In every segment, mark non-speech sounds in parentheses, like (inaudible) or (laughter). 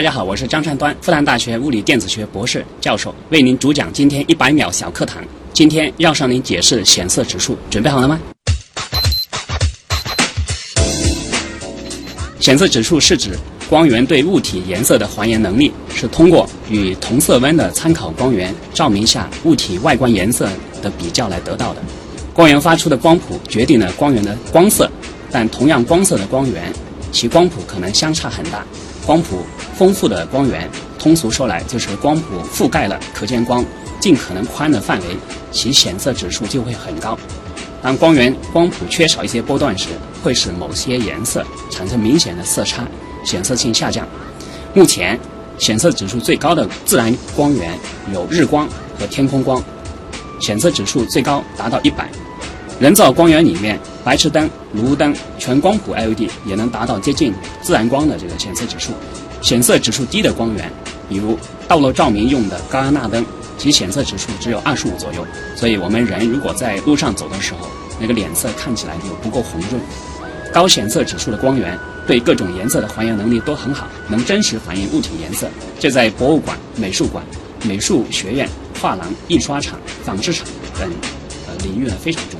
大家好，我是张善端，复旦大学物理电子学博士教授，为您主讲今天一百秒小课堂。今天要向您解释显色指数，准备好了吗？显色指数是指光源对物体颜色的还原能力，是通过与同色温的参考光源照明下物体外观颜色的比较来得到的。光源发出的光谱决定了光源的光色，但同样光色的光源，其光谱可能相差很大。光谱丰富的光源，通俗说来就是光谱覆盖了可见光尽可能宽的范围，其显色指数就会很高。当光源光谱缺少一些波段时，会使某些颜色产生明显的色差，显色性下降。目前显色指数最高的自然光源有日光和天空光，显色指数最高达到一百。人造光源里面，白炽灯、炉灯、全光谱 LED 也能达到接近自然光的这个显色指数。显色指数低的光源，比如道路照明用的高压钠灯。其显色指数只有二十五左右，所以我们人如果在路上走的时候，那个脸色看起来就不够红润。高显色指数的光源对各种颜色的还原能力都很好，能真实反映物体颜色，这在博物馆、美术馆、美术学院、画廊、印刷厂、纺织厂等呃领域呢非常重要。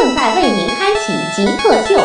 正在为您开启极客秀。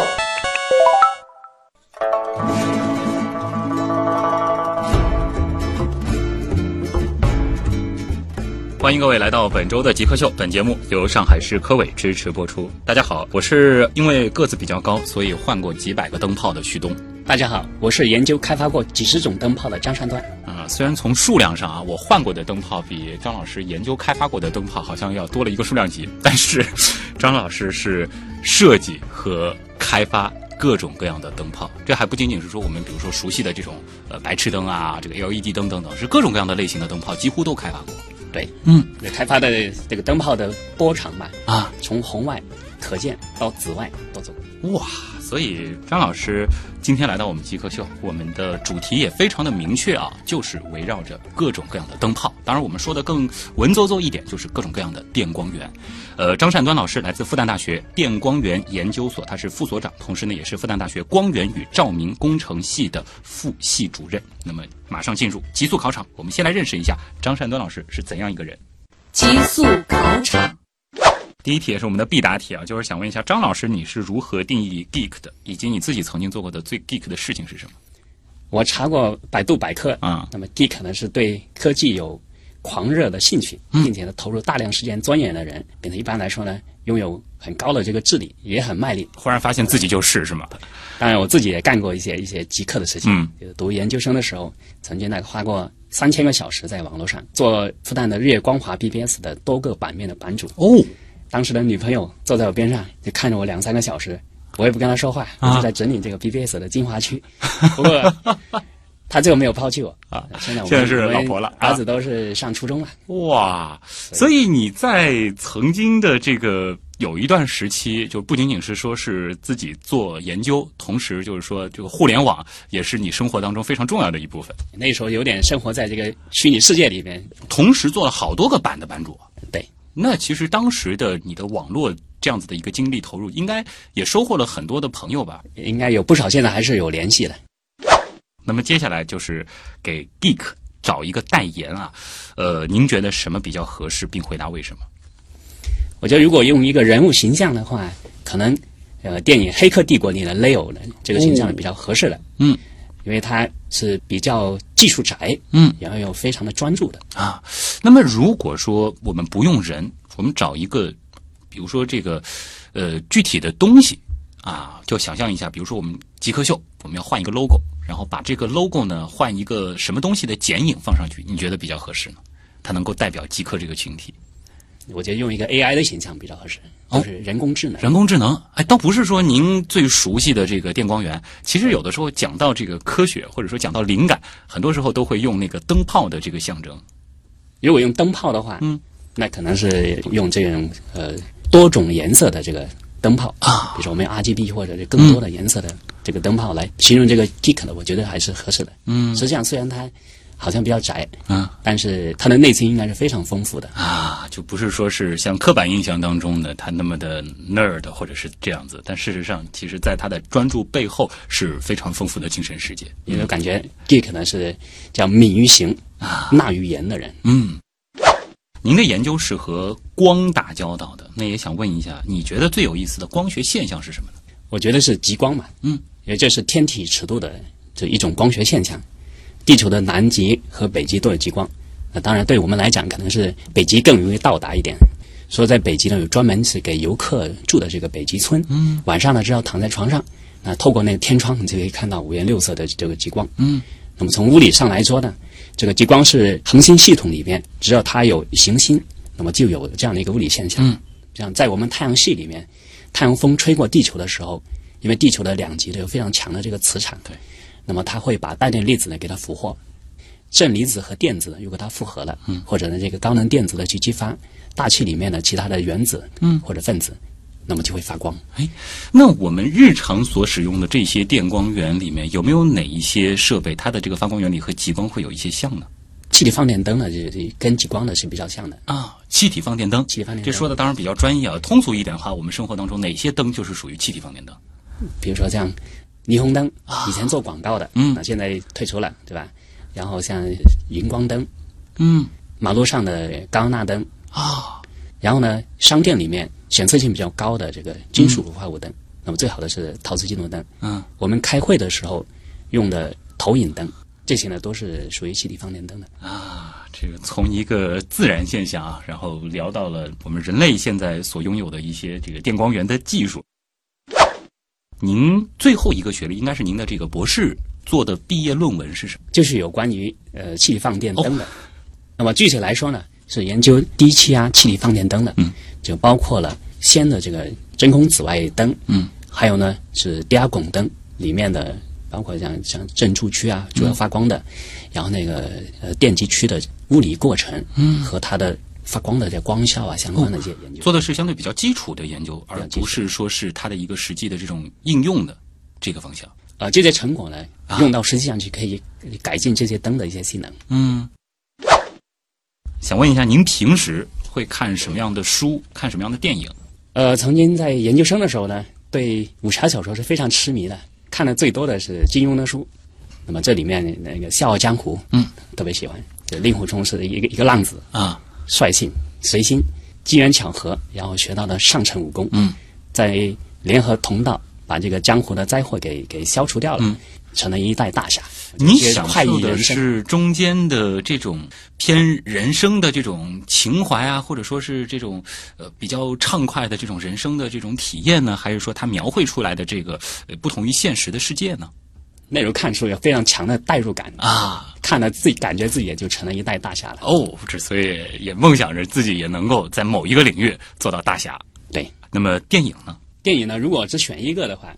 欢迎各位来到本周的极客秀，本节目由上海市科委支持播出。大家好，我是因为个子比较高，所以换过几百个灯泡的旭东。大家好，我是研究开发过几十种灯泡的张山端。啊，虽然从数量上啊，我换过的灯泡比张老师研究开发过的灯泡好像要多了一个数量级，但是 (laughs) 张老师是设计和开发各种各样的灯泡。这还不仅仅是说我们比如说熟悉的这种呃白炽灯啊，这个 LED 灯等等，是各种各样的类型的灯泡几乎都开发过。对，嗯，开发的这个灯泡的波长嘛，啊，从红外、可见到紫外都走。哇，所以张老师今天来到我们极客秀，我们的主题也非常的明确啊，就是围绕着各种各样的灯泡。当然，我们说的更文绉绉一点，就是各种各样的电光源。呃，张善端老师来自复旦大学电光源研究所，他是副所长，同时呢也是复旦大学光源与照明工程系的副系主任。那么，马上进入极速考场，我们先来认识一下张善端老师是怎样一个人。极速考场。第一题也是我们的必答题啊，就是想问一下张老师，你是如何定义 geek 的，以及你自己曾经做过的最 geek 的事情是什么？我查过百度百科啊，那么 geek 呢是对科技有狂热的兴趣，并且呢投入大量时间钻研的人，并且一般来说呢拥有很高的这个智力，也很卖力。忽然发现自己就是是吗？当然，我自己也干过一些一些极客的事情。嗯，就是读研究生的时候，曾经呢花过三千个小时在网络上做复旦的日月光华 BBS 的多个版面的版主。哦，当时的女朋友坐在我边上，就看着我两三个小时，我也不跟她说话，我就在整理这个 BBS 的精华区。不过，她最后没有抛弃我啊。现在我们现在是老婆了啊儿子都是上初中了。哇，所以你在曾经的这个有一段时期，就不仅仅是说是自己做研究，同时就是说这个互联网也是你生活当中非常重要的一部分。那时候有点生活在这个虚拟世界里面，同时做了好多个版的版主。对，那其实当时的你的网络这样子的一个精力投入，应该也收获了很多的朋友吧？应该有不少，现在还是有联系的。那么接下来就是给 geek 找一个代言啊，呃，您觉得什么比较合适，并回答为什么？我觉得如果用一个人物形象的话，可能呃电影《黑客帝国》里的 Leo 的这个形象比较合适的。嗯，因为他是比较技术宅，嗯，然后又非常的专注的。啊，那么如果说我们不用人，我们找一个，比如说这个呃具体的东西啊，就想象一下，比如说我们极客秀，我们要换一个 logo，然后把这个 logo 呢换一个什么东西的剪影放上去，你觉得比较合适呢？它能够代表极客这个群体。我觉得用一个 AI 的形象比较合适，哦就是人工智能。人工智能，哎，倒不是说您最熟悉的这个电光源，其实有的时候讲到这个科学，或者说讲到灵感，很多时候都会用那个灯泡的这个象征。如果用灯泡的话，嗯，那可能是用这种呃多种颜色的这个灯泡啊比如说我们用 RGB 或者是更多的颜色的这个灯泡来形容这个 geek 的，我觉得还是合适的。嗯实际上虽然它好像比较窄，嗯但是他的内心应该是非常丰富的。啊，就不是说是像刻板印象当中的他那么的 nerd 或者是这样子，但事实上，其实在他的专注背后是非常丰富的精神世界。因为感觉 geek 呢是叫敏于行啊，纳于言的人。嗯，您的研究是和光打交道的，那也想问一下，你觉得最有意思的光学现象是什么呢？我觉得是极光嘛，嗯，因为这是天体尺度的这一种光学现象。地球的南极和北极都有极光，那当然对我们来讲，可能是北极更容易到达一点。所以在北极呢，有专门是给游客住的这个北极村，嗯，晚上呢只要躺在床上，那透过那个天窗，你就可以看到五颜六色的这个极光，嗯，那么从物理上来说呢，这个极光是恒星系统里边，只要它有行星，那么就有这样的一个物理现象。嗯，这样在我们太阳系里面，太阳风吹过地球的时候，因为地球的两极都有非常强的这个磁场，对，那么它会把带电粒子呢给它俘获，正离子和电子呢如果它复合了，嗯，或者呢这个高能电子呢去激发大气里面的其他的原子，嗯，或者分子，那么就会发光。哎，那我们日常所使用的这些电光源里面，有没有哪一些设备，它的这个发光原理和极光会有一些像呢？气体放电灯呢，就就跟极光呢是比较像的。啊，气体放电灯。气体放电灯这说的当然比较专业啊，通俗一点的话，我们生活当中哪些灯就是属于气体放电灯？比如说像霓虹灯，以前做广告的，嗯那现在退出了，对吧？然后像荧光灯，嗯马路上的高钠灯，啊，然后呢，商店里面显色性比较高的这个金属氟化物灯，那么最好的是陶瓷金属灯。嗯，我们开会的时候用的投影灯，这些呢都是属于气体放电灯的。啊，这个从一个自然现象啊，然后聊到了我们人类现在所拥有的一些这个电光源的技术。您最后一个学历应该是您的这个博士做的毕业论文是什么？就是有关于呃气体放电灯的。那么具体来说呢，是研究低气压气体放电灯的，嗯，就包括了氙的这个真空紫外灯，嗯，还有呢是低压汞灯里面的，包括像像正柱区啊，主要发光的，然后那个呃电极区的物理过程，嗯，和它的发光的这光效啊相关的一些研究。做的是相对比较基础的研究，而不是说是它的一个实际的这种应用的这个方向。呃，这些成果呢，用到实际上去可以改进这些灯的一些性能。嗯，想问一下，您平时会看什么样的书，看什么样的电影？呃，曾经在研究生的时候呢，对武侠小说是非常痴迷的，看的最多的是金庸的书。那么这里面那个《笑傲江湖》，嗯，特别喜欢。就令狐冲是一个一个浪子，啊，率性随心，机缘巧合，然后学到了上乘武功，嗯，在联合同道把这个江湖的灾祸给给消除掉了，嗯成了一代大侠。你享受的。是中间的这种偏人生的这种情怀啊，或者说是这种呃比较畅快的这种人生的这种体验呢，还是说他描绘出来的这个呃不同于现实的世界呢？那时候看书有非常强的代入感啊，看了自己感觉自己也就成了一代大侠了。哦，之所以也梦想着自己也能够在某一个领域做到大侠。对，那么电影呢？电影呢，如果只选一个的话，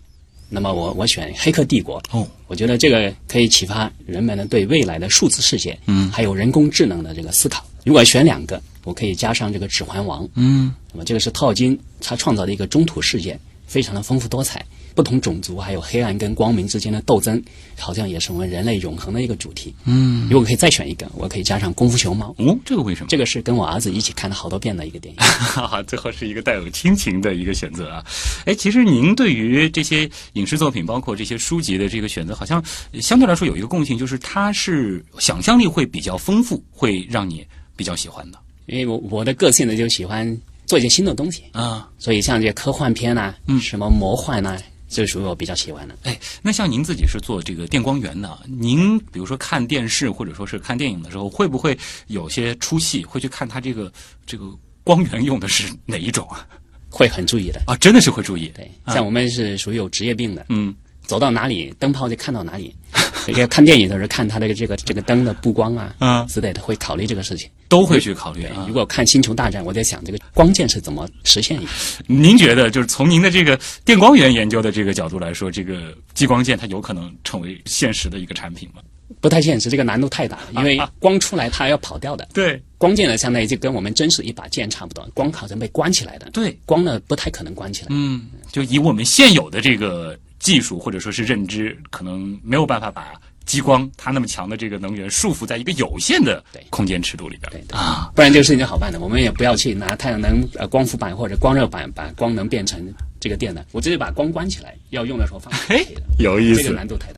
那么我我选《黑客帝国》。哦，我觉得这个可以启发人们呢对未来的数字世界，嗯还有人工智能的这个思考。如果选两个，我可以加上这个《指环王》。嗯，那么这个是套金他创造的一个中土世界，非常的丰富多彩，不同种族还有黑暗跟光明之间的斗争，好像也是我们人类永恒的一个主题。嗯，如果可以再选一个，我可以加上《功夫熊猫》。哦，这个为什么？这个是跟我儿子一起看了好多遍的一个电影。(laughs) 哈哈，最后是一个带有亲情的一个选择啊。哎，其实您对于这些影视作品，包括这些书籍的这个选择，好像呃相对来说有一个共性，就是它是想象力会比较丰富，会让你比较喜欢的因为我我的个性呢就喜欢做一些新的东西，啊。所以像这些科幻片呐、嗯什么魔幻呐、这属于我比较喜欢的。哎，那像您自己是做这个电光源的，您比如说看电视或者说是看电影的时候，会不会有些出戏，会去看它这个这个光源用的是哪一种啊？会很注意的。啊，真的是会注意。对，像我们是属于有职业病的，嗯，走到哪里灯泡就看到哪里，(laughs) 要看电影的时候看它的这个这个灯的布光啊，嗯之类的，会考虑这个事情。都会去考虑啊如。果看《星球大战》，我在想这个光剑是怎么实现的。您觉得，就是从您的这个电光源研究的这个角度来说，这个激光剑它有可能成为现实的一个产品吗？不太现实，这个难度太大，因为光出来它要跑掉的。对光剑呢，相当于就跟我们真实一把剑差不多，光好像被关起来的。对，光呢不太可能关起来。嗯，就以我们现有的这个技术或者说是认知，可能没有办法把激光它那么强的这个能源束缚在一个有限的空间尺度里边对对啊。不然这个事情就好办了。我们也不要去拿太阳能呃光伏板或者光热板把光能变成这个电的，我直接把光关起来，要用的时候放就可以了。有意思这个难度太大。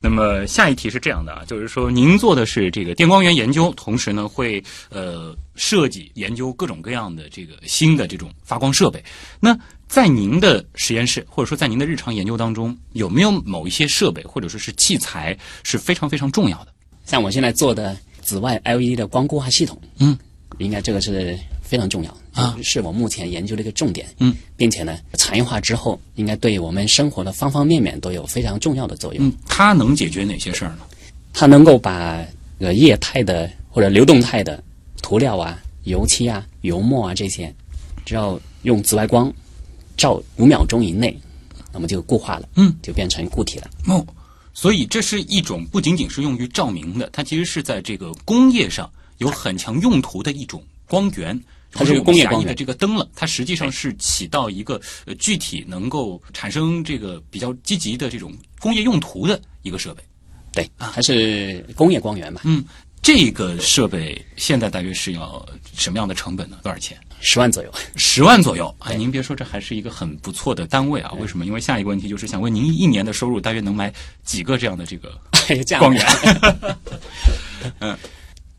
那么下一题是这样的啊，就是说您做的是这个电光源研究，同时呢会呃设计研究各种各样的这个新的这种发光设备。那在您的实验室或者说在您的日常研究当中，有没有某一些设备或者说是器材是非常非常重要的？像我现在做的紫外 LED 的光固化系统，嗯，应该这个是非常重要啊是我目前研究的一个重点，嗯，并且呢，产业化之后，应该对我们生活的方方面面都有非常重要的作用。嗯，它能解决哪些事儿呢？它能够把呃液态的或者流动态的涂料啊、油漆啊、油墨啊这些，只要用紫外光照五秒钟以内，那么就固化了，嗯，就变成固体了。哦，所以这是一种不仅仅是用于照明的，它其实是在这个工业上有很强用途的一种光源。它是工业光源的这个灯了，它实际上是起到一个呃具体能够产生这个比较积极的这种工业用途的一个设备。对，它是工业光源嘛，嗯，这个设备现在大约是要什么样的成本呢？多少钱？十万左右。十万左右。哎，您别说，这还是一个很不错的单位啊。为什么？因为下一个问题就是想问您一年的收入大约能买几个这样的这个 (laughs) 光源？(laughs) 嗯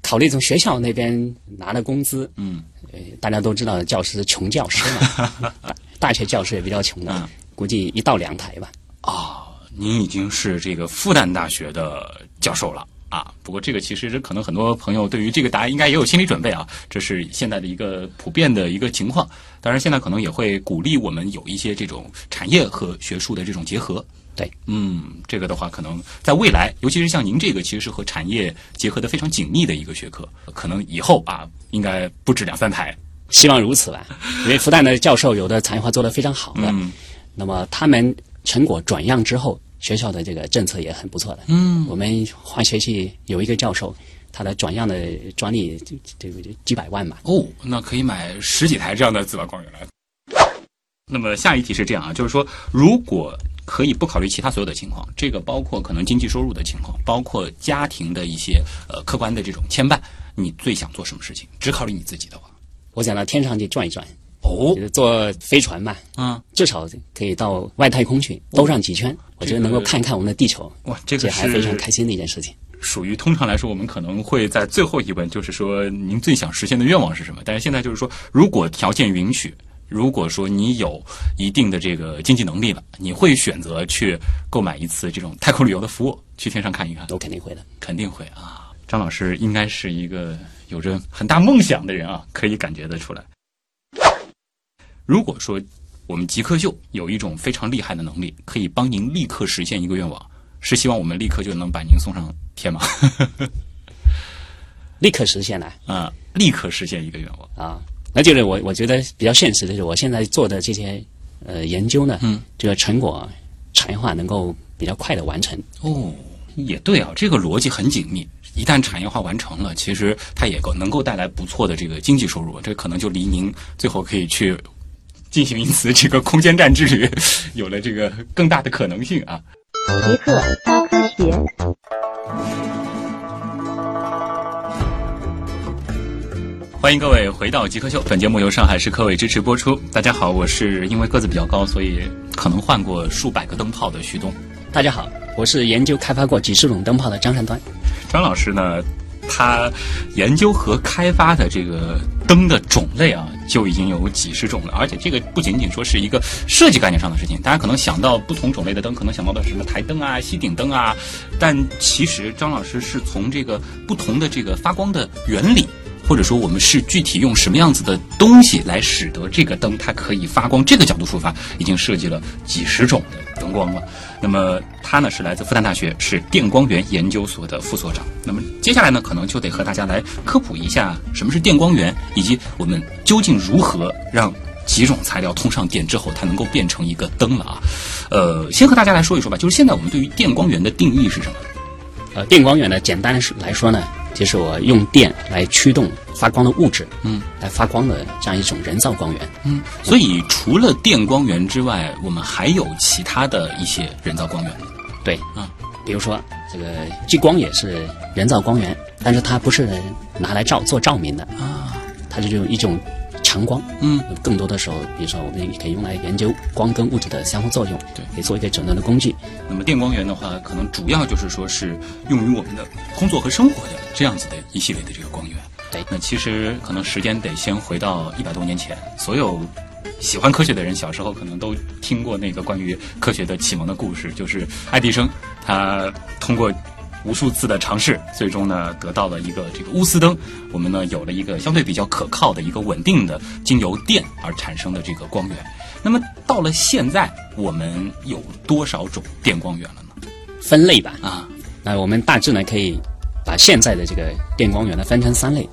考虑从学校那边拿的工资，嗯，呃，大家都知道教师穷教师嘛，(laughs) 大学教师也比较穷的，嗯估计一到两台吧。啊您已经是这个复旦大学的教授了啊。不过这个其实可能很多朋友对于这个答案应该也有心理准备啊，这是现在的一个普遍的一个情况。当然，现在可能也会鼓励我们有一些这种产业和学术的这种结合。对，嗯，这个的话，可能在未来，尤其是像您这个，其实是和产业结合的非常紧密的一个学科，可能以后啊，应该不止两三台。希望如此吧，因为复旦的教授有的产业化做得非常好的，嗯那么他们成果转让之后，学校的这个政策也很不错的。嗯，我们化学系有一个教授，他的转让的专利就这个几百万吧。哦，那可以买十几台这样的紫外光源了。那么下一题是这样啊，就是说，如果可以不考虑其他所有的情况，这个包括可能经济收入的情况，包括家庭的一些呃客观的这种牵绊，你最想做什么事情？只考虑你自己的话，我想到天上去转一转，哦就是坐飞船嘛，嗯，至少可以到外太空去兜上几圈，我觉得能够看一看我们的地球，哇，这个这还非常开心的一件事情。属于通常来说，我们可能会在最后一问，就是说您最想实现的愿望是什么？但是现在就是说，如果条件允许，如果说你有一定的这个经济能力了，你会选择去购买一次这种太空旅游的服务，去天上看一看？我肯定会的。肯定会啊。张老师应该是一个有着很大梦想的人啊，可以感觉得出来。如果说我们极客秀有一种非常厉害的能力，可以帮您立刻实现一个愿望，是希望我们立刻就能把您送上天吗？(laughs) 立刻实现了啊，立刻实现一个愿望。啊！那就是我我觉得比较现实的就是我现在做的这些呃研究呢，嗯，这个成果产业化能够比较快的完成。哦，也对啊，这个逻辑很紧密。一旦产业化完成了，其实它也够能够带来不错的这个经济收入，这可能就离您最后可以去进行一次这个空间站之旅，(laughs) 有了这个更大的可能性啊。极客高科学。欢迎各位回到极客秀，本节目由上海市科委支持播出。大家好，我是因为个子比较高，所以可能换过数百个灯泡的徐东。大家好，我是研究开发过几十种灯泡的张善端。张老师呢，他研究和开发的这个灯的种类啊，就已经有几十种了。而且这个不仅仅说是一个设计概念上的事情，大家可能想到不同种类的灯，可能想到的是什么台灯啊、吸顶灯啊，但其实张老师是从这个不同的这个发光的原理。或者说我们是具体用什么样子的东西来使得这个灯它可以发光，这个角度出发，已经设计了几十种的灯光了。那么他呢是来自复旦大学，是电光源研究所的副所长。那么接下来呢，可能就得和大家来科普一下什么是电光源，以及我们究竟如何让几种材料通上电之后，它能够变成一个灯了啊。呃，先和大家来说一说吧，就是现在我们对于电光源的定义是什么？呃，电光源呢，简单来说呢，就是我用电来驱动发光的物质，嗯，来发光的这样一种人造光源。嗯，所以除了电光源之外，我们还有其他的一些人造光源？对，啊，比如说这个激光也是人造光源，但是它不是拿来照做照明的。啊，它是用一种强光。嗯，更多的时候，比如说我们也可以用来研究光跟物质的相互作用，对可以做一个诊断的工具。那么电光源的话，可能主要就是说是用于我们的工作和生活的这样子的一系列的这个光源。对那其实可能时间得先回到一百多年前，所有喜欢科学的人小时候可能都听过那个关于科学的启蒙的故事，就是爱迪生他通过。无数次的尝试，最终呢得到了一个这个钨丝灯。我们呢有了一个相对比较可靠的一个稳定的经由电而产生的这个光源。那么到了现在，我们有多少种电光源了呢？分类吧，啊，那我们大致呢可以把现在的这个电光源呢分成三类。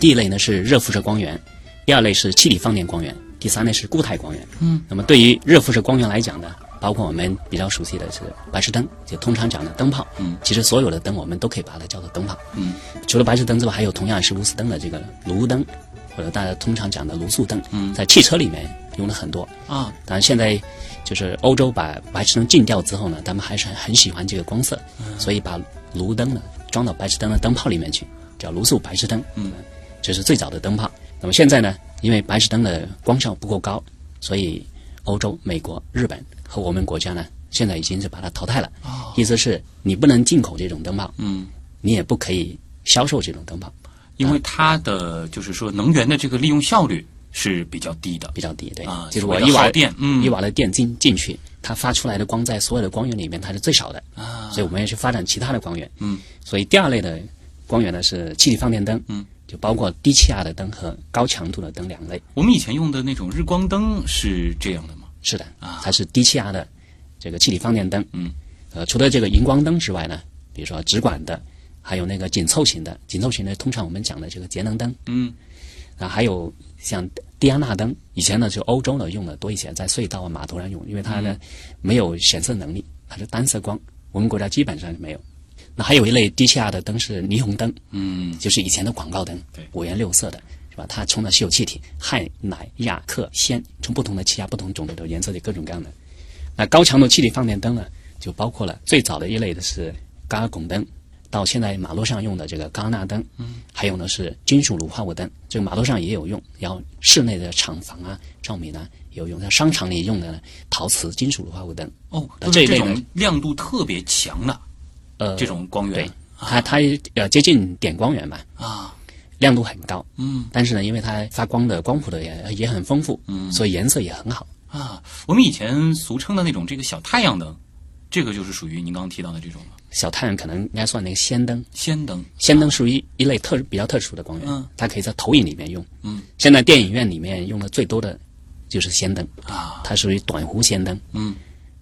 第一类呢是热辐射光源，第二类是气体放电光源，第三类是固态光源。嗯，那么对于热辐射光源来讲呢，包括我们比较熟悉的是白炽灯，就通常讲的灯泡。嗯，其实所有的灯我们都可以把它叫做灯泡。嗯，除了白炽灯之外，还有同样是钨丝灯的这个炉灯，或者大家通常讲的卤素灯。嗯在汽车里面用了很多。啊，当然现在就是欧洲把白炽灯禁掉之后呢，他们还是很很喜欢这个光色，所以把炉灯呢装到白炽灯的灯泡里面去，叫卤素白炽灯。嗯，这是最早的灯泡。那么现在呢，因为白炽灯的光效不够高，所以欧洲、美国、日本和我们国家呢，现在已经是把它淘汰了。哦意思是你不能进口这种灯泡，嗯，你也不可以销售这种灯泡，因为它的就是说能源的这个利用效率是比较低的比较低。对，啊，就是我一瓦的电，嗯，一瓦的电进进去，它发出来的光在所有的光源里面它是最少的。啊，所以我们要去发展其他的光源。嗯，所以第二类的光源呢是气体放电灯。嗯，就包括低气压的灯和高强度的灯两类。我们以前用的那种日光灯是这样的吗？是的，啊。它是低气压的这个气体放电灯。嗯，呃，除了这个荧光灯之外呢，比如说直管的，还有那个紧凑型的，紧凑型的通常我们讲的这个节能灯。嗯，啊，还有像低安纳灯，以前呢就欧洲呢用的多一些，在隧道啊码头上用，因为它呢、没有显色能力，它是单色光，我们国家基本上是没有。那还有一类低气压的灯是霓虹灯，嗯，就是以前的广告灯，五颜六色的，是吧？它充的稀有气体，氦、氖、氩、氪、氙，从不同的气压、不同种类的颜色的各种各样的。那高强度气体放电灯呢，就包括了最早的一类的是高尔汞灯，到现在马路上用的这个高纳灯，嗯，还有呢是金属卤化物灯，这个马路上也有用，然后室内的厂房啊、照明啊也有用，像商场里用的陶瓷、金属卤化物灯，哦，那这一类呢种亮度特别强的呃，这种光源对，它它呃接近点光源嘛，啊，亮度很高，嗯。但是呢，因为它发光的光谱的也也很丰富，嗯。所以颜色也很好。啊，我们以前俗称的那种这个小太阳灯，这个就是属于您刚刚提到的这种了小太阳可能应该算那个氙灯，氙灯，氙灯属于一类特比较特殊的光源，嗯。它可以在投影里面用。嗯，现在电影院里面用的最多的就是氙灯，啊，它属于短弧氙灯，嗯。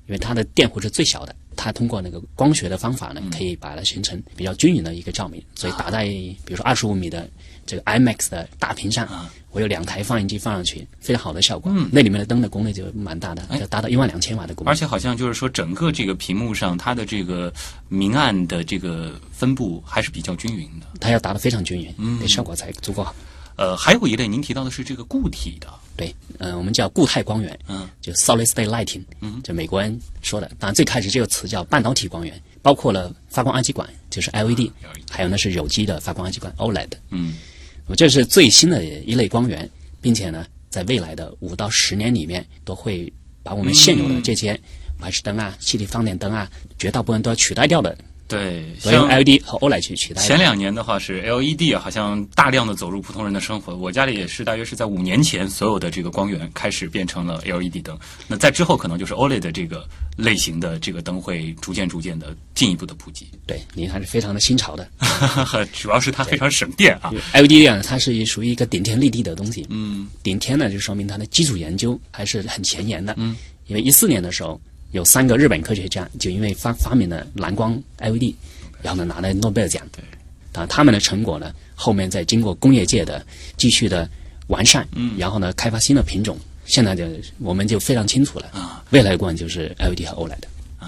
因为它的电弧是最小的，它通过那个光学的方法呢，嗯。可以把它形成比较均匀的一个照明，所以打在比如说二十五米的这个 IMAX 的大屏上，啊我有两台放映机放上去，非常好的效果。嗯那里面的灯的功率就蛮大的，哎就达到一万两千瓦的功率。而且好像就是说，整个这个屏幕上它的这个明暗的这个分布还是比较均匀的。它要达到非常均匀，嗯对效果才足够好。呃，还有一类您提到的是这个固体的，对，呃，我们叫固态光源，嗯，就 solid state lighting，嗯，就美国人说的。当然，最开始这个词叫半导体光源，包括了发光二极管，就是 LED，还有呢是有机的发光二极管 OLED。嗯这是最新的一类光源，并且呢，在未来的五到十年里面，都会把我们现有的这些白炽灯啊、气体放电灯啊，绝大部分都要取代掉的对，像 LED 和 OLED 去取代。前两年的话是 LED 啊，好像大量的走入普通人的生活。我家里也是，大约是在五年前，所有的这个光源开始变成了 LED 灯。那在之后，可能就是 OLED 的这个类型的这个灯会逐渐逐渐的进一步的普及。对您还是非常的新潮的。(laughs) 主要是它非常省电啊。LED 啊，它是属于一个顶天立地的东西。嗯顶天呢，就说明它的基础研究还是很前沿的。嗯，因为一四年的时候，有三个日本科学家就因为发发明了蓝光 LED，然后呢拿了诺贝尔奖。对，啊，他们的成果呢，后面再经过工业界的继续的完善，嗯，然后呢开发新的品种，现在就我们就非常清楚了。啊，未来光就是 LED 和 OLED。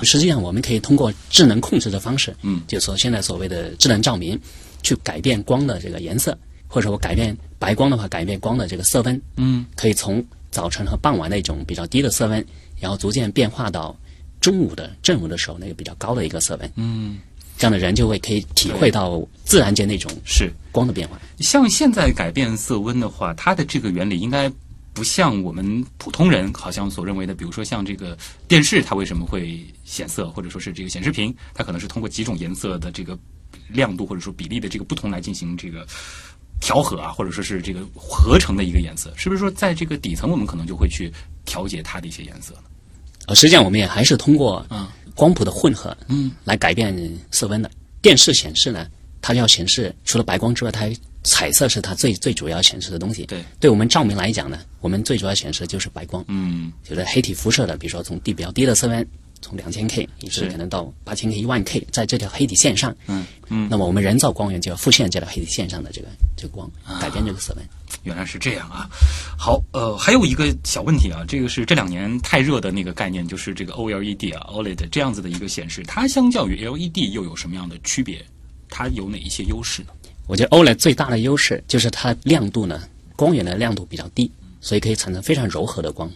实际上，我们可以通过智能控制的方式，嗯。就是说现在所谓的智能照明，去改变光的这个颜色，或者说改变白光的话，改变光的这个色温，嗯，可以从早晨和傍晚那种比较低的色温，然后逐渐变化到中午的正午的时候那个比较高的一个色温，嗯，这样的人就会可以体会到自然界那种是。光的变化。像现在改变色温的话，它的这个原理应该不像我们普通人好像所认为的，比如说像这个电视，它为什么会显色，或者说是这个显示屏，它可能是通过几种颜色的这个亮度或者说比例的这个不同来进行这个调和啊，或者说是这个合成的一个颜色，是不是说在这个底层我们可能就会去调节它的一些颜色呢？呃，实际上我们也还是通过嗯光谱的混合，嗯，来改变色温的。电视显示呢，它要显示除了白光之外，它彩色是它最最主要显示的东西。对，对我们照明来讲呢，我们最主要显示的就是白光，嗯就是黑体辐射的，比如说从低比较低的色温，从两千 K 一直是可能到八千 K、一万 K，在这条黑底线上，嗯嗯，那么我们人造光源就要复现这条黑底线上的这个这个光，啊改变这个色温。原来是这样啊。好，呃，还有一个小问题啊，这个是这两年太热的那个概念，就是这个 OLED 啊，OLED 这样子的一个显示，它相较于 LED 又有什么样的区别？它有哪一些优势呢？我觉得 OLED 最大的优势就是它亮度呢，光源的亮度比较低，所以可以产生非常柔和的光。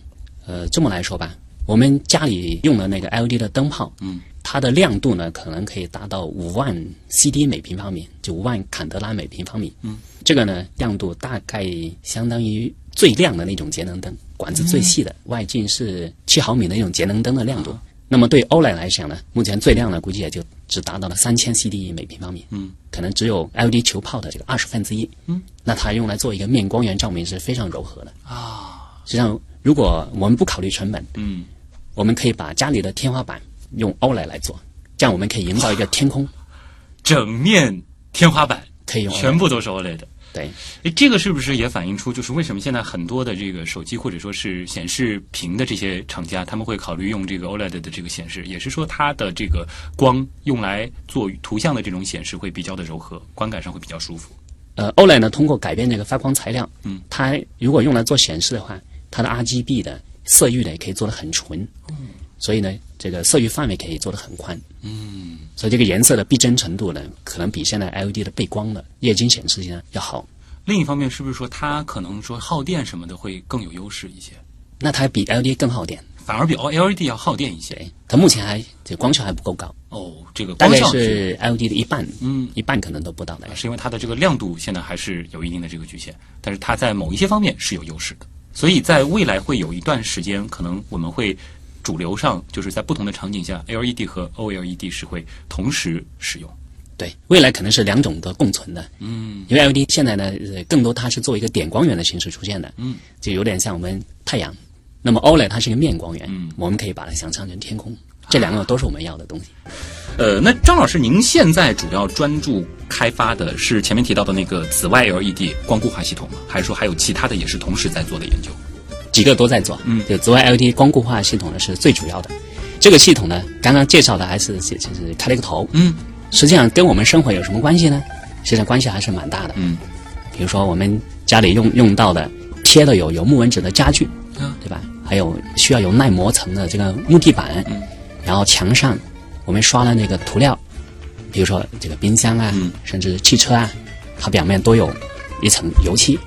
呃，这么来说吧，我们家里用的那个 LED 的灯泡，嗯，它的亮度呢，可能可以达到五万 CD 每平方米，就五万坎德拉每平方米。嗯，这个呢，亮度大概相当于最亮的那种节能灯，管子最细的，外径是七毫米的那种节能灯的亮度。那么对 OLED 来讲呢，目前最亮的估计也就只达到了三千 CD 每平方米。嗯，可能只有 LED 球泡的这个二十分之一。嗯，那它用来做一个面光源照明是非常柔和的。啊，实际上，如果我们不考虑成本，嗯，我们可以把家里的天花板用 OLED 来做，这样我们可以营造一个天空，整面天花板可以用全部都是 OLED。对。诶，这个是不是也反映出，就是为什么现在很多的这个手机或者说是显示屏的这些厂家，他们会考虑用这个 OLED 的这个显示，也是说它的这个光用来做图像的这种显示会比较的柔和，观感上会比较舒服。呃，OLED 呢，通过改变这个发光材料，嗯，它如果用来做显示的话，它的 RGB 的色域呢，也可以做的很纯，嗯，所以呢，这个色域范围可以做的很宽，嗯，所以这个颜色的逼真程度呢，可能比现在 LED 的背光的液晶显示器呢要好。另一方面，是不是说它可能说耗电什么的会更有优势一些，那它比 LED 更耗电，反而比 LED 要耗电一些？对，它目前还这光效还不够高，哦，这个大概光效是 LED 的一半，嗯。一半可能都不到的。是因为它的这个亮度现在还是有一定的这个局限，但是它在某一些方面是有优势的，所以在未来会有一段时间，可能我们会主流上就是在不同的场景下，LED 和 OLED 是会同时使用。对，未来可能是两种的共存的。嗯，因为 LED 现在呢，呃更多它是作为一个点光源的形式出现的。嗯，就有点像我们太阳。那么 OLED 它是一个面光源，嗯我们可以把它想象成天空。这两个都是我们要的东西。呃，那张老师，您现在主要专注开发的是前面提到的那个紫外 LED 光固化系统吗？还是说还有其他的也是同时在做的研究？几个都在做。嗯就紫外 LED 光固化系统呢是最主要的。这个系统呢，刚刚介绍的还是就是开了一个头。嗯实际上跟我们生活有什么关系呢？实际上关系还是蛮大的。嗯比如说我们家里用用到的贴的有有木纹纸的家具，啊对吧？还有需要有耐磨层的这个木地板，嗯然后墙上我们刷了那个涂料，比如说这个冰箱啊，嗯甚至汽车啊，它表面都有一层油漆。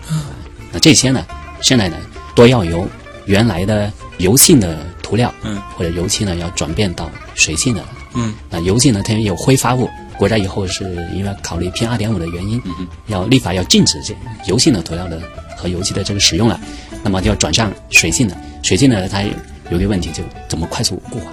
那这些呢，现在呢都要由原来的油性的涂料，嗯或者油漆呢要转变到水性的了。嗯那油性呢，它有挥发物，国家以后是因为考虑 PM 二点五的原因，嗯要立法要禁止这油性的涂料的和油漆的这个使用了，那么就要转向水性的。水性的它有一个问题，就怎么快速固化，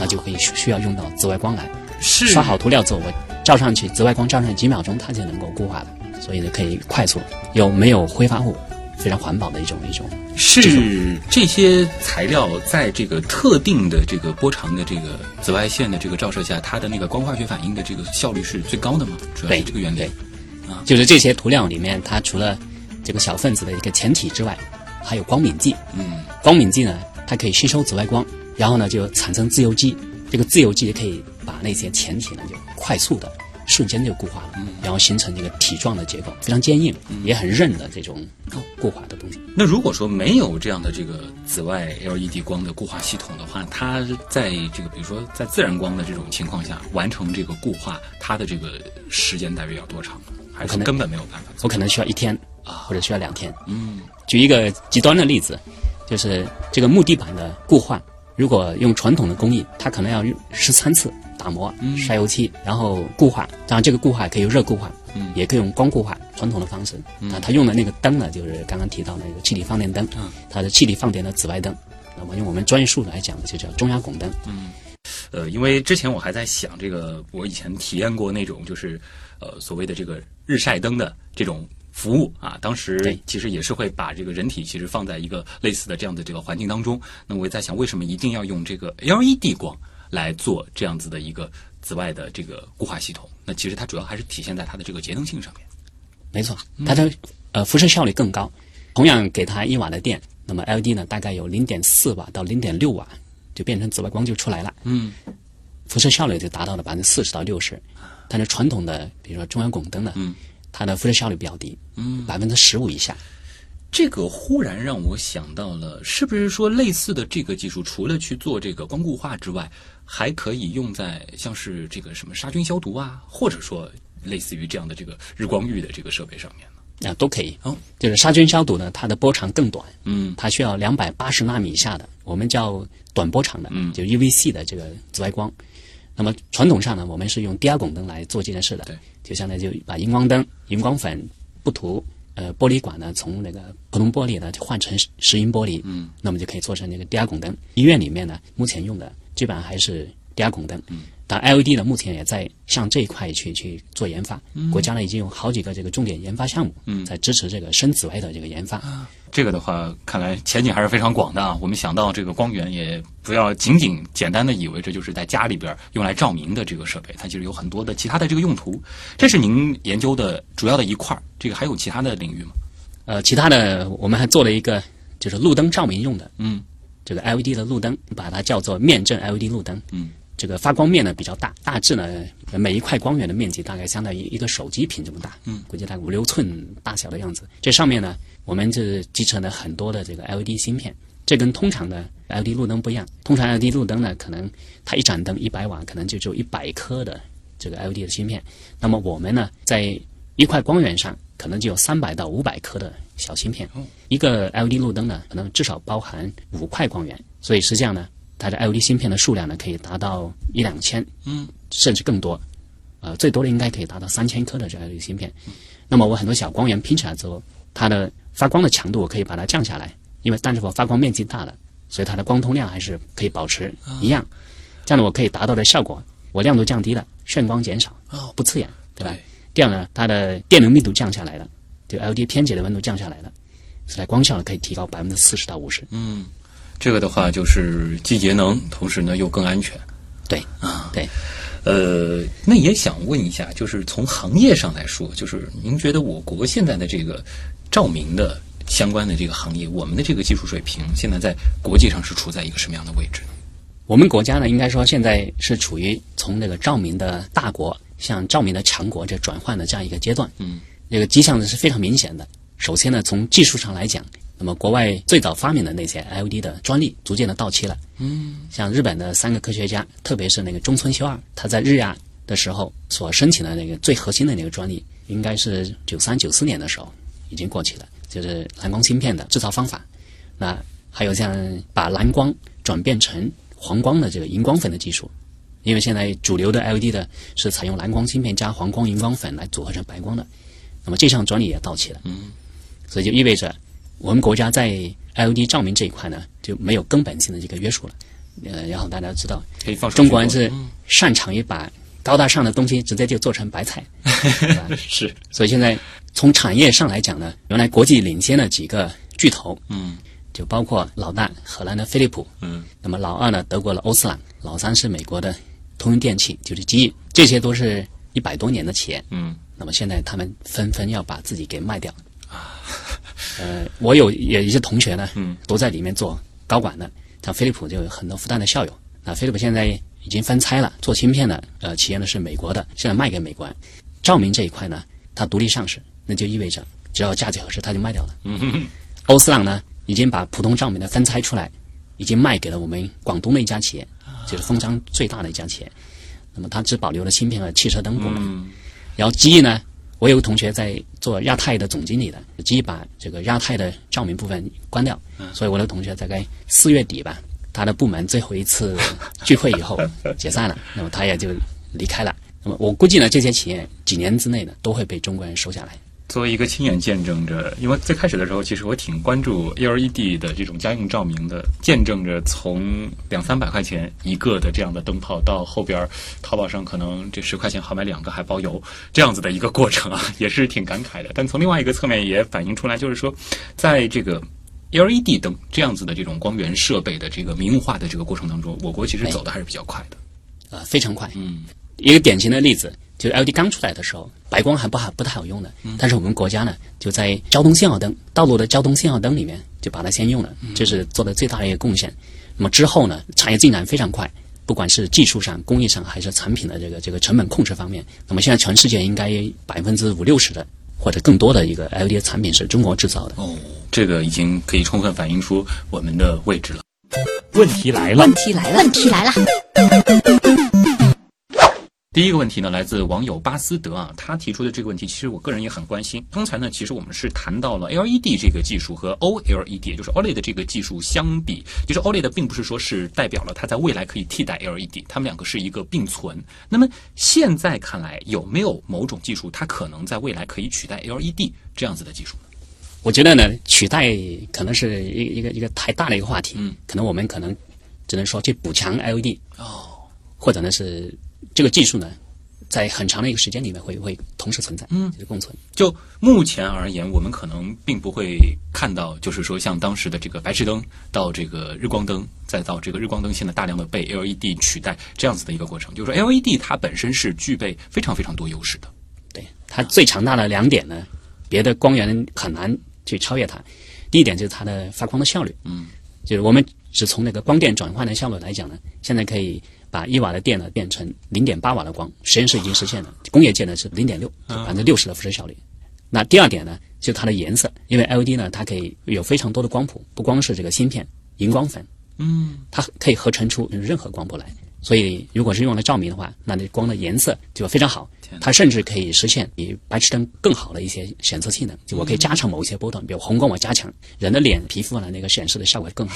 那就可以需需要用到紫外光来是刷好涂料之后，我照上去，紫外光照上去几秒钟，它就能够固化了，所以呢可以快速又没有挥发物，非常环保的一种一种。是这些材料在这个特定的这个波长的这个紫外线的这个照射下，它的那个光化学反应的这个效率是最高的吗？主要对是这个原理啊。就是这些涂料里面，它除了这个小分子的一个前体之外，还有光敏剂。嗯，光敏剂呢，它可以吸收紫外光，然后呢就产生自由基。这个自由基可以把那些前体呢就快速的、瞬间就固化了，然后形成这个体状的结构，非常坚硬，也很韧的这种固化的东西。那如果说没有这样的这个紫外 LED 光的固化系统的话，它在这个比如说在自然光的这种情况下完成这个固化，它的这个时间大约要多长？还可能是根本没有办法做？我可能需要一天啊或者需要两天。嗯举一个极端的例子，就是这个木地板的固化，如果用传统的工艺，它可能要十三次打磨、刷油漆，然后固化。当然，这个固化可以用热固化，嗯也可以用光固化，传统的方式。啊，它用的那个灯呢，就是刚刚提到那个气体放电灯，嗯它的气体放电的紫外灯。那么用我们专业术语来讲呢，就叫中压汞灯。嗯呃，因为之前我还在想这个，我以前体验过那种就是呃所谓的这个日晒灯的这种服务啊，当时其实也是会把这个人体其实放在一个类似的这样的这个环境当中。那我也在想，为什么一定要用这个 LED 光来做这样子的一个紫外的这个固化系统？那其实它主要还是体现在它的这个节能性上面。没错，它的呃辐射效率更高。同样给它一瓦的电，那么 LED 呢大概有零点四瓦到零点六瓦，就变成紫外光就出来了。嗯，辐射效率就达到了百分之四十到六十。但是传统的，比如说中央拱灯呢，嗯，它的辐射效率比较低，嗯，百分之十五以下。这个忽然让我想到了，是不是说类似的这个技术，除了去做这个光固化之外，还可以用在像是这个什么杀菌消毒啊，或者说类似于这样的这个日光浴的这个设备上面呢？啊，都可以。哦，就是杀菌消毒呢，它的波长更短，嗯它需要两百八十纳米以下的，我们叫短波长的，嗯就 UVC 的这个紫外光。那么传统上呢，我们是用低压汞灯来做这件事的，对，就相当于就把荧光灯、荧光粉不涂，呃，玻璃管呢从那个普通玻璃呢就换成石石英玻璃，嗯，那么就可以做成那个低压汞灯。医院里面呢，目前用的基本上还是低压汞灯，嗯，但 LED 呢目前也在向这一块去去做研发，国家呢已经有好几个这个重点研发项目，嗯在支持这个深紫外的这个研发。这个的话，看来前景还是非常广的啊。我们想到这个光源，也不要仅仅简单的以为这就是在家里边用来照明的这个设备，它其实有很多的其他的这个用途。这是您研究的主要的一块儿，这个还有其他的领域吗？呃，其他的我们还做了一个就是路灯照明用的，嗯这个 LED 的路灯，把它叫做面阵 LED 路灯。嗯，这个发光面呢比较大，大致呢每一块光源的面积大概相当于一个手机屏这么大，嗯，估计大概五六寸大小的样子。这上面呢，我们这集成了很多的这个 LED 芯片。这跟通常的 LED 路灯不一样，通常 LED 路灯呢，可能它一盏灯一百瓦，可能就只有一百颗的这个 LED 的芯片。那么我们呢，在一块光源上，可能就有三百到五百颗的小芯片。一个 LED 路灯呢，可能至少包含五块光源，所以实际上呢，它的 LED 芯片的数量呢，可以达到一两千，嗯，甚至更多。呃，最多的应该可以达到三千颗的这 LED 芯片。那么我很多小光源拼起来之后，它的发光的强度我可以把它降下来，因为但是我发光面积大了，所以它的光通量还是可以保持一样。这样呢，我可以达到的效果，我亮度降低了，眩光减少，哦不刺眼，对吧？对第二呢，它的电流密度降下来了，就 LED 偏解的温度降下来了，所以光效呢可以提高百分之四十到五十。嗯，这个的话就是既节能，同时呢又更安全。对啊，对，呃，那也想问一下，就是从行业上来说，就是您觉得我国现在的这个照明的相关的这个行业，我们的这个技术水平现在在国际上是处在一个什么样的位置呢？我们国家呢，应该说现在是处于从那个照明的大国向照明的强国这转换的这样一个阶段。嗯，这个迹象呢是非常明显的。首先呢，从技术上来讲，那么国外最早发明的那些 LED 的专利逐渐的到期了。嗯，像日本的三个科学家，特别是那个中村修二，他在日亚的时候所申请的那个最核心的那个专利，应该是九三九四年的时候已经过期了，就是蓝光芯片的制造方法。那还有像把蓝光转变成黄光的这个荧光粉的技术，因为现在主流的 LED 的是采用蓝光芯片加黄光荧光粉来组合成白光的，那么这项专利也到期了。嗯，所以就意味着我们国家在 LED 照明这一块呢就没有根本性的这个约束了。呃，然后大家知道，可以放中国人是擅长于把高大上的东西直接就做成白菜？(laughs) 是，所以现在从产业上来讲呢，原来国际领先的几个巨头，嗯就包括老大荷兰的飞利浦，嗯那么老二呢德国的欧司朗，老三是美国的通用电气，就是机翼，这些都是一百多年的企业。嗯那么现在他们纷纷要把自己给卖掉。(laughs) 呃，我有有一些同学呢，嗯，都在里面做高管的，像飞利浦就有很多复旦的校友。那飞利浦现在已经分拆了，做芯片的呃企业呢是美国的，现在卖给美国。照明这一块呢，它独立上市，那就意味着只要价钱合适，它就卖掉了。嗯欧司朗呢，已经把普通照明的分拆出来，已经卖给了我们广东的一家企业，就是封装最大的一家企业。那么它只保留了芯片和汽车灯功能。嗯然后机翼呢，我有个同学在做亚太的总经理的，机翼把这个亚太的照明部分关掉，所以我的同学大概四月底吧，他的部门最后一次聚会以后 (laughs) 解散了，那么他也就离开了。那么我估计呢，这些企业几年之内呢，都会被中国人收下来。作为一个亲眼见证着，因为最开始的时候，其实我挺关注 LED 的这种家用照明的，见证着从两三百块钱一个的这样的灯泡，到后边淘宝上可能这十块钱好买两个还包邮，这样子的一个过程啊，(laughs) 也是挺感慨的。但从另外一个侧面也反映出来，就是说，在这个 LED 灯这样子的这种光源设备的这个民用化的这个过程当中，我国其实走的还是比较快的。呃，非常快。嗯一个典型的例子，就是 LED 刚出来的时候，白光还不好不太好用的。但是我们国家呢，就在交通信号灯、道路的交通信号灯里面就把它先用了，这是做的最大的一个贡献。那么之后呢，产业进展非常快，不管是技术上、工艺上，还是产品的这个这个成本控制方面，那么现在全世界应该百分之五六十的或者更多的一个 LED 产品是中国制造的。哦，这个已经可以充分反映出我们的位置了。问题来了问，题来了，问题来了，第一个问题呢，来自网友巴斯德啊，他提出的这个问题，其实我个人也很关心。刚才呢，其实我们是谈到了 LED 这个技术和 OLED，也就是 OLED 的这个技术相比，就是 OLED 并不是说是代表了它在未来可以替代 LED，它们两个是一个并存。那么现在看来，有没有某种技术它可能在未来可以取代 LED 这样子的技术呢？我觉得呢，取代可能是一一个一个太大的一个话题，嗯，可能我们可能只能说去补强 LED，哦，或者呢是这个技术呢，在很长的一个时间里面会会同时存在，嗯就是共存。就目前而言，我们可能并不会看到，就是说像当时的这个白炽灯到这个日光灯，再到这个日光灯现在大量的被 LED 取代这样子的一个过程。就是说 LED 它本身是具备非常非常多优势的。对它最强大的两点呢，别的光源很难去超越它。第一点就是它的发光的效率，嗯，就是我们只从那个光电转换的效率来讲呢，现在可以把一瓦的电呢变成零点八瓦的光，实验室已经实现了，工业界呢是零点六，百分之六十的辐射效率。那第二点呢，就是它的颜色，因为 LED 呢，它可以有非常多的光谱，不光是这个芯片、荧光粉，嗯，它可以合成出任何光谱来。所以，如果是用来照明的话，那那光的颜色就非常好。它甚至可以实现比白炽灯更好的一些显色性能。就我可以加强某一些波段，比如红光我加强，人的脸皮肤呢那个显示的效果更好。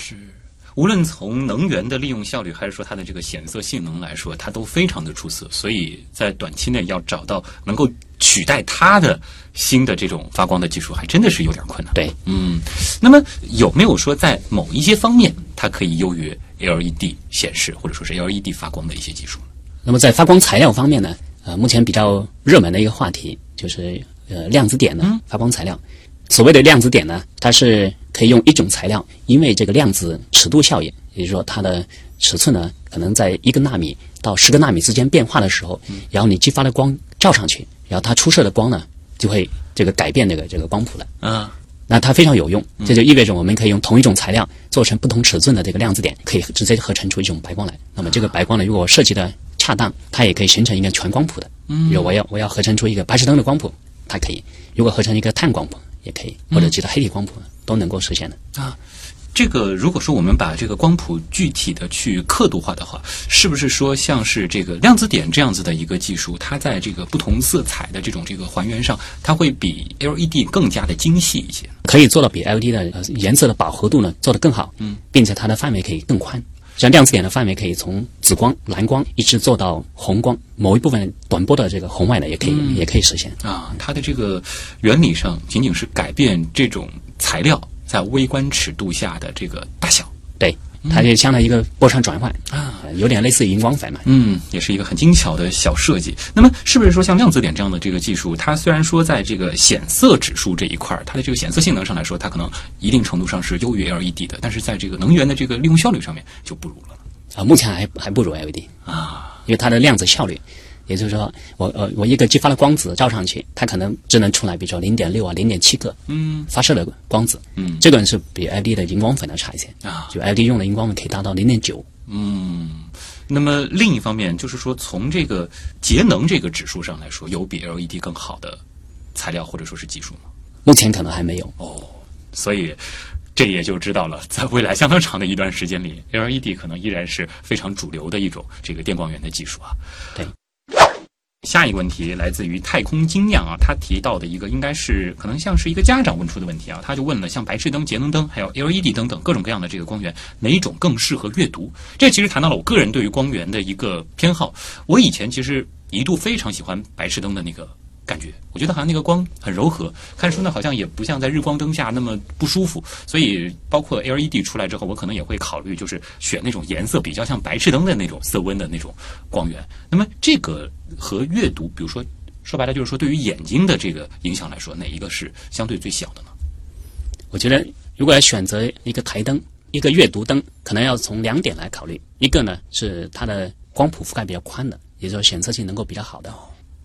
无论从能源的利用效率，还是说它的这个显色性能来说，它都非常的出色。所以在短期内要找到能够取代它的新的这种发光的技术，还真的是有点困难。对，嗯，那么有没有说在某一些方面它可以优于 LED 显示或者说是 LED 发光的一些技术呢？那么在发光材料方面呢，呃，目前比较热门的一个话题就是呃量子点的发光材料。所谓的量子点呢，它是可以用一种材料，因为这个量子尺度效应，也就是说它的尺寸呢，可能在一个纳米到十个纳米之间变化的时候，然后你激发的光照上去，然后它出射的光呢，就会这个改变这个这个光谱了。啊，那它非常有用，这就意味着我们可以用同一种材料做成不同尺寸的这个量子点，可以直接合成出一种白光来。那么这个白光呢，如果设计的恰当，它也可以形成一个全光谱的。嗯，比如我要我要合成出一个白炽灯的光谱，它可以；如果合成一个碳光谱也可以，或者其他黑体光谱都能够实现的啊。这个如果说我们把这个光谱具体的去刻度化的话，是不是说像是这个量子点这样子的一个技术，它在这个不同色彩的这种这个还原上，它会比 LED 更加的精细一些？可以做到比 LED 的呃颜色的饱和度呢做得更好，嗯，并且它的范围可以更宽。像量子点的范围可以从紫光、蓝光一直做到红光，某一部分短波的这个红外呢也可以、也可以实现。啊，它的这个原理上仅仅是改变这种材料在微观尺度下的这个大小。对，它就相当于一个波长转换啊，呃有点类似于荧光粉嘛。嗯，也是一个很精巧的小设计。那么，是不是说像量子点这样的这个技术，它虽然说在这个显色指数这一块儿，它的这个显色性能上来说，它可能一定程度上是优于 LED 的，但是在这个能源的这个利用效率上面就不如了啊，目前还还不如 LED，啊。因为它的量子效率，也就是说，我呃我一个激发的光子照上去，它可能只能出来，比如说零点六啊、零点七个嗯发射的光子，嗯这个是比 LED 的荧光粉要差一些啊就 LED 用的荧光粉可以达到零点九，嗯。那么另一方面，就是说从这个节能这个指数上来说，有比 LED 更好的材料或者说是技术吗？目前可能还没有。哦，所以这也就知道了，在未来相当长的一段时间里，LED 可能依然是非常主流的一种这个电光源的技术啊。对。下一个问题来自于太空精酿啊，他提到的一个应该是可能像是一个家长问出的问题啊，他就问了像白炽灯、节能灯还有 LED 灯等各种各样的这个光源，哪一种更适合阅读？这其实谈到了我个人对于光源的一个偏好。我以前其实一度非常喜欢白炽灯的那个感觉，我觉得好像那个光很柔和，看书呢好像也不像在日光灯下那么不舒服，所以包括 LED 出来之后，我可能也会考虑就是选那种颜色比较像白炽灯的那种色温的那种光源。那么这个和阅读，比如说说白了就是说对于眼睛的这个影响来说，哪一个是相对最小的呢？我觉得如果要选择一个台灯、一个阅读灯，可能要从两点来考虑。一个呢是它的光谱覆盖比较宽的，也就是显色性能够比较好的。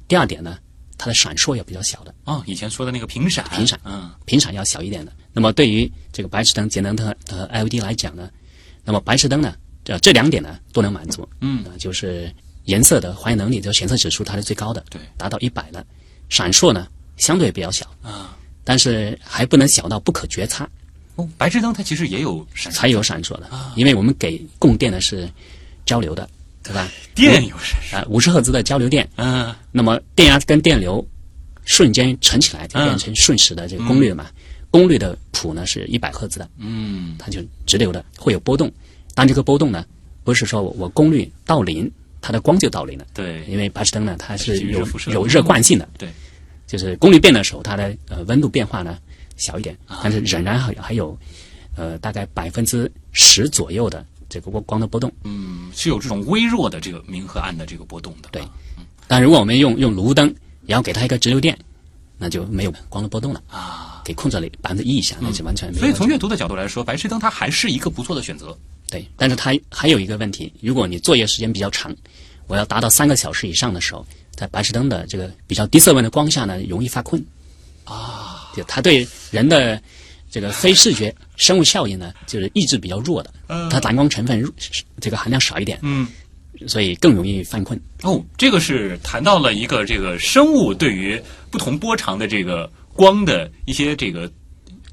第二点呢，它的闪烁也比较小的，啊、以前说的那个频闪，频闪嗯频闪要小一点的。那么对于这个白炽灯、节能灯和 LED 来讲呢，那么白炽灯呢，这这两点呢都能满足。嗯呃就是颜色的还原能力，就是显色指数它是最高的，对达到一百了。闪烁呢相对比较小，啊。但是还不能小到不可觉察。哦，白炽灯它其实也有闪烁才有闪烁的，因为我们给供电的是交流的，对吧？电有闪烁，啊，五十赫兹的交流电，嗯。那么电压跟电流瞬间乘起来就变成瞬时的这个功率了嘛？功率的谱呢是一百赫兹的，嗯。它就直流的，会有波动。但这个波动呢，不是说我我功率到零，它的光就到零了，对。因为白炽灯呢它是有有热惯性的，对，就是功率变的时候，它的呃温度变化呢小一点，啊。但是仍然还还有呃大概百分之十左右的这个光光的波动。嗯，是有这种微弱的这个明和暗的这个波动的。对啊但如果我们用用炉灯，然后给它一个直流电，那就没有光的波动了啊。给控制了百分之一以下，那就完全没有。所以从阅读的角度来说，白炽灯它还是一个不错的选择。对，但是它还有一个问题，如果你作业时间比较长，我要达到三个小时以上的时候，在白炽灯的这个比较低色温的光下呢，容易发困啊。就它对人的这个非视觉生物效应呢，就是抑制比较弱的，它蓝光成分这个含量少一点，嗯，所以更容易犯困。哦，这个是谈到了一个这个生物对于不同波长的这个光的一些这个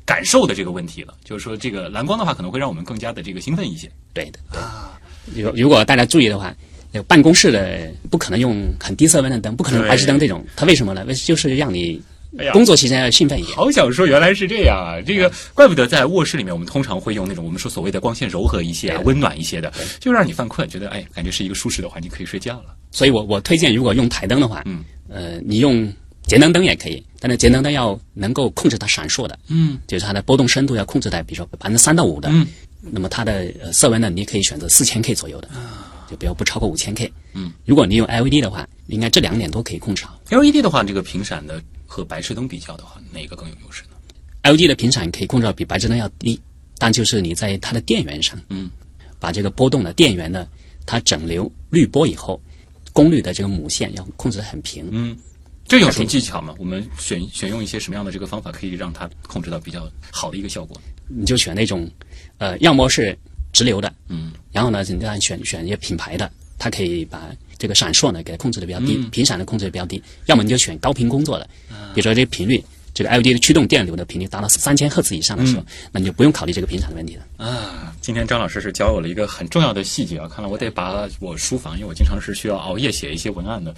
感受的这个问题了。就是说，这个蓝光的话，可能会让我们更加的这个兴奋一些。对的，对。如如果大家注意的话，那个办公室的不可能用很低色温的灯，不可能白炽灯这种。它为什么呢？为就是让你哎呀工作期间要兴奋一点。好想说，原来是这样啊！这个怪不得在卧室里面，我们通常会用那种我们说所谓的光线柔和一些啊、温暖一些的，就让你犯困，觉得哎，感觉是一个舒适的环境，可以睡觉了。所以我我推荐，如果用台灯的话，嗯，呃，你用节能灯也可以，但是节能灯要能够控制它闪烁的，嗯就是它的波动深度要控制在，比如说百分之三到五的，嗯，那么它的呃色温呢，你可以选择四千 K 左右的，就不要不超过五千 K。嗯，如果你用 LED 的话，应该这两点都可以控制好。LED 的话，这个频闪的和白炽灯比较的话，哪个更有优势呢？LED 的频闪可以控制到比白炽灯要低，但就是你在它的电源上，嗯，把这个波动的电源呢，它整流滤波以后，功率的这个母线要控制得很平。嗯，这有什么技巧吗？我们选选用一些什么样的这个方法，可以让它控制到比较好的一个效果？你就选那种，呃，要么是直流的，嗯，然后呢，你再选选一些品牌的，它可以把这个闪烁呢给它控制的比较低，嗯频闪的控制的比较低。要么你就选高频工作的，比如说这个频率，这个 LED 的驱动电流的频率达到三千赫兹以上的时候，那你就不用考虑这个频闪的问题了。啊，今天张老师是教我了一个很重要的细节啊！看来我得把我书房，因为我经常是需要熬夜写一些文案的，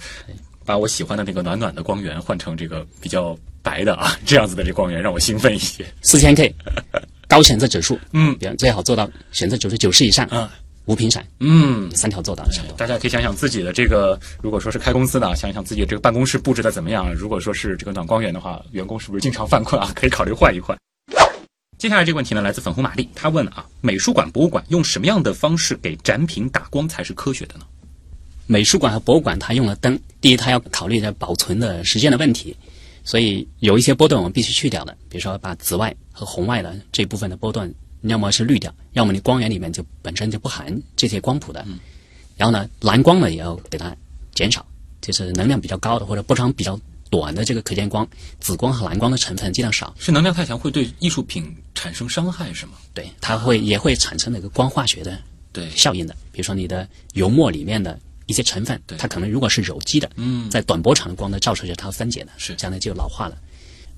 把我喜欢的那个暖暖的光源换成这个比较白的啊，(laughs) 这样子的这光源让我兴奋一些。四千 K 高 (laughs) 显色 (laughs) 指数，嗯比方最好做到显色指数九十以上，啊，无频闪，嗯，三条做到了差不多。大家可以想想自己的这个，如果说是开公司的啊，想想自己这个办公室布置的怎么样。如果说是这个暖光源的话，员工是不是经常犯困啊？(laughs) 可以考虑换一换。接接下来这个问题呢，来自粉红玛丽，她问啊，美术馆、博物馆用什么样的方式给展品打光才是科学的呢？美术馆和博物馆它用了灯，第一它要考虑着保存的时间的问题，所以有一些波段我们必须去掉的，比如说把紫外和红外的这部分的波段，要么是绿掉，要么你光源里面就本身就不含这些光谱的。然后呢，蓝光呢也要给它减少，就是能量比较高的或者波长比较短的这个可见光，紫光和蓝光的成分尽量少。是能量太强会对艺术品产生伤害是吗？对，它会也会产生那个光化学的对，效应的。比如说你的油墨里面的一些成分，它可能如果是有机的，嗯在短波长的光的照射下，它分解的，是这样呢就老化了。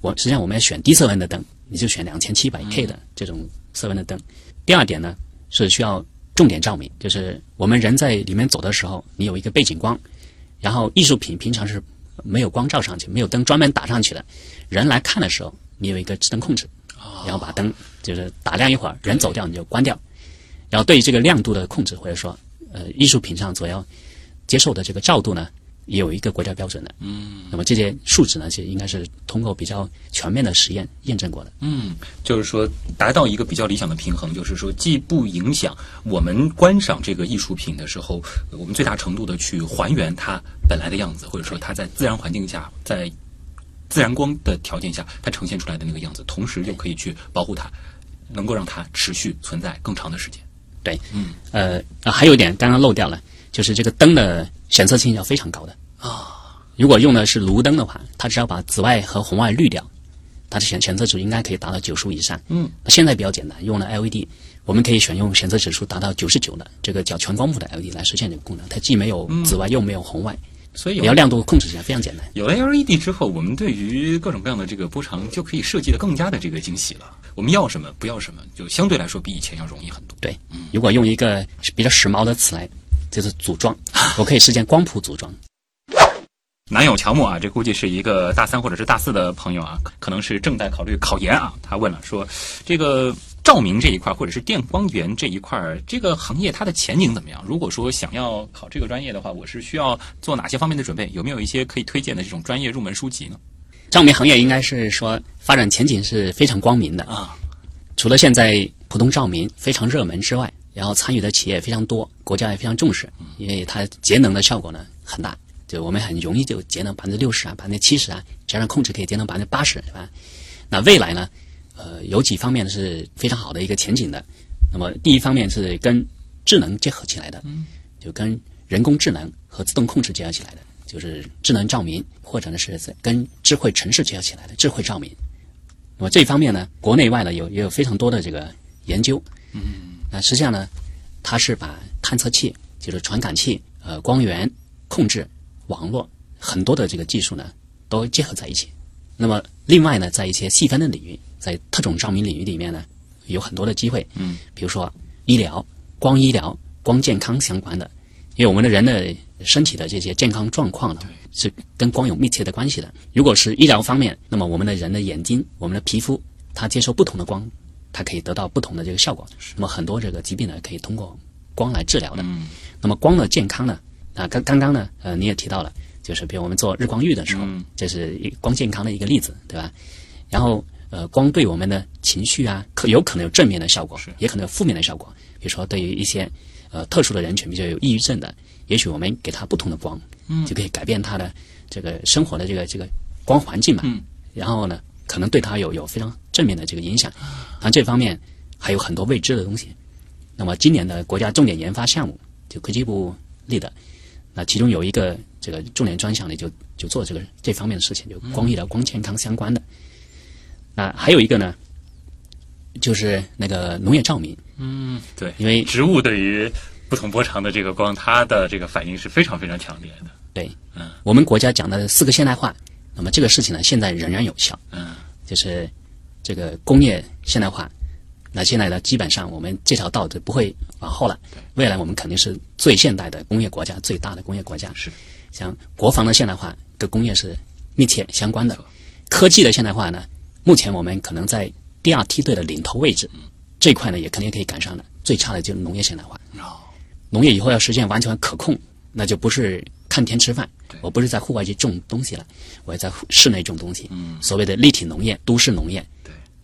我实际上我们要选低色温的灯，你就选两千七百 K 嗯的这种色温的灯。第二点呢是需要重点照明，就是我们人在里面走的时候，你有一个背景光，然后艺术品平常是没有光照上去，没有灯专门打上去的，人来看的时候，你有一个智能控制，然后把灯就是打亮一会儿，人走掉你就关掉。然后对于这个亮度的控制，或者说呃艺术品上所要接受的这个照度呢，也有一个国家标准的。嗯，那么这些数值呢，其实应该是通过比较全面的实验验证过的。嗯，就是说达到一个比较理想的平衡，就是说既不影响我们观赏这个艺术品的时候，我们最大程度的去还原它本来的样子，或者说它在自然环境下，在自然光的条件下，它呈现出来的那个样子，同时又可以去保护它，能够让它持续存在更长的时间。对，嗯，呃，啊还有一点刚刚漏掉了，就是这个灯的显色性要非常高的啊。如果用的是炉灯的话，它只要把紫外和红外滤掉，它的显显色指数应该可以达到九十五以上。嗯，现在比较简单，用了 LED，我们可以选用显色指数达到九十九的这个叫全光谱的 LED 来实现这个功能。它既没有紫外又没有红外，所以有你要亮度控制起来非常简单。有了 LED 之后，我们对于各种各样的这个波长就可以设计的更加的这个精细了。我们要什么不要什么，就相对来说比以前要容易很多。对，如果用一个比较时髦的词来，就是组装，我可以实现光谱组装。男友乔木啊，这估计是一个大三或者是大四的朋友啊，可能是正在考虑考研啊。他问了说，这个照明这一块或者是电光源这一块，这个行业它的前景怎么样？如果说想要考这个专业的话，我是需要做哪些方面的准备？有没有一些可以推荐的这种专业入门书籍呢？照明行业应该是说发展前景是非常光明的啊。除了现在普通照明非常热门之外，然后参与的企业非常多，国家也非常重视，因为它节能的效果呢很大，就我们很容易就节能百分之六十啊，百分之七十啊，加上控制可以节能百分之八十，是吧？那未来呢，呃，有几方面是非常好的一个前景的。那么第一方面是跟智能结合起来的，就跟人工智能和自动控制结合起来的，就是智能照明，或者呢是跟智慧城市结合起来的智慧照明。那么这一方面呢，国内外呢有也有非常多的这个研究。嗯，那实际上呢，它是把探测器，就是传感器、呃光源控制、网络很多的这个技术呢都结合在一起。那么另外呢，在一些细分的领域，在特种照明领域里面呢，有很多的机会。嗯，比如说医疗、光医疗、光健康相关的，因为我们的人的身体的这些健康状况呢，是跟光有密切的关系的。如果是医疗方面，那么我们的人的眼睛、我们的皮肤，它接受不同的光，它可以得到不同的这个效果。那么很多这个疾病呢，可以通过光来治疗的。嗯那么光的健康呢，啊，刚刚刚呢，呃，你也提到了，就是比如我们做日光浴的时候，嗯这是一光健康的一个例子，对吧？然后呃，光对我们的情绪啊，可有可能有正面的效果，也可能有负面的效果。比如说对于一些呃特殊的人群，比较有抑郁症的，也许我们给他不同的光，嗯，就可以改变他的这个生活的这个这个光环境嘛。嗯，然后呢，可能对他有有非常正面的这个影响。啊，这方面还有很多未知的东西。那么今年的国家重点研发项目，就科技部立的，那其中有一个这个重点专项呢，就就做这个这方面的事情，就光医疗、光健康相关的。那还有一个呢，就是那个农业照明，嗯，对，因为植物对于不同波长的这个光，它的这个反应是非常非常强烈的。对，嗯，我们国家讲的四个现代化，那么这个事情呢，现在仍然有效，嗯就是这个工业现代化。那现在呢，基本上我们这条道就不会往后了。未来我们肯定是最现代的工业国家，最大的工业国家。是，像国防的现代化跟工业是密切相关的。科技的现代化呢，目前我们可能在第二梯队的领头位置，这一块呢也肯定可以赶上的。最差的就是农业现代化。哦，农业以后要实现完全可控，那就不是看天吃饭，我不是在户外去种东西了，我要在室内种东西。嗯所谓的立体农业、都市农业，对，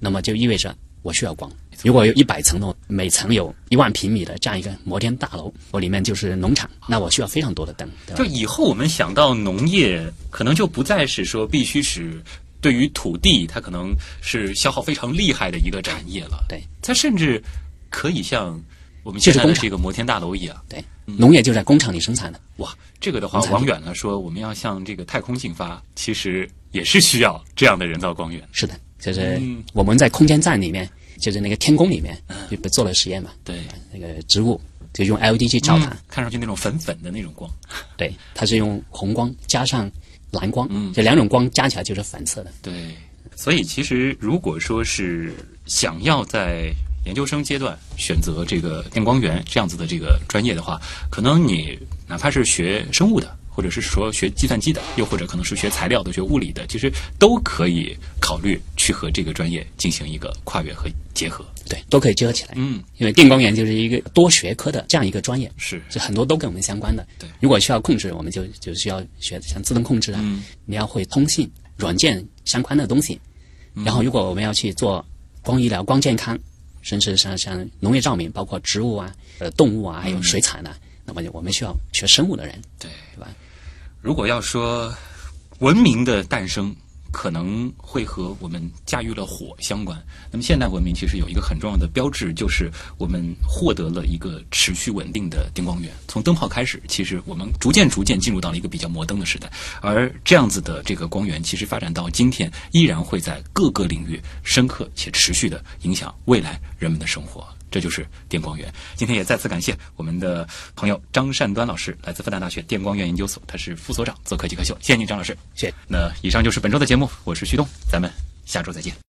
那么就意味着我需要光。如果有一百层楼，每层有一万平米的这样一个摩天大楼，我里面就是农场，那我需要非常多的灯，就以后我们想到农业，可能就不再是说必须是对于土地，它可能是消耗非常厉害的一个产业了。对，它甚至可以像我们现在这个摩天大楼一样。对，农业就在工厂里生产的。哇，这个的话往远了说，我们要向这个太空进发，其实也是需要这样的人造光源。是的，就是嗯。我们在空间站里面，就是那个天宫里面，就做了实验嘛。对，那个植物就用 LED 去照它，嗯看上去那种粉粉的那种光。对，它是用红光加上蓝光，嗯。这两种光加起来就是粉色的。对，所以其实如果说是想要在研究生阶段选择这个电光源这样子的这个专业的话，可能你哪怕是学生物的，或者是说学计算机的，又或者可能是学材料的、学物理的，其实都可以考虑去和这个专业进行一个跨越和结合。对，都可以结合起来。嗯，因为电光源就是一个多学科的这样一个专业，是就很多都跟我们相关的。对如果需要控制，我们就就需要学像自动控制啊，嗯你要会通信、软件相关的东西。嗯然后，如果我们要去做光医疗、光健康，甚至像像农业照明，包括植物啊、呃动物啊，还有水产啊，那么我们需要学生物的人，对。对吧？如果要说文明的诞生，可能会和我们驾驭了火相关。那么现代文明其实有一个很重要的标志，就是我们获得了一个持续稳定的电光源。从灯泡开始，其实我们逐渐逐渐进入到了一个比较摩登的时代，而这样子的这个光源，其实发展到今天，依然会在各个领域深刻且持续的影响未来人们的生活。这就是电光源。今天也再次感谢我们的朋友张善端老师，来自复旦大学电光源研究所，他是副所长，做科技课秀。谢谢您，张老师。谢谢。那以上就是本周的节目，我是徐东，咱们下周再见。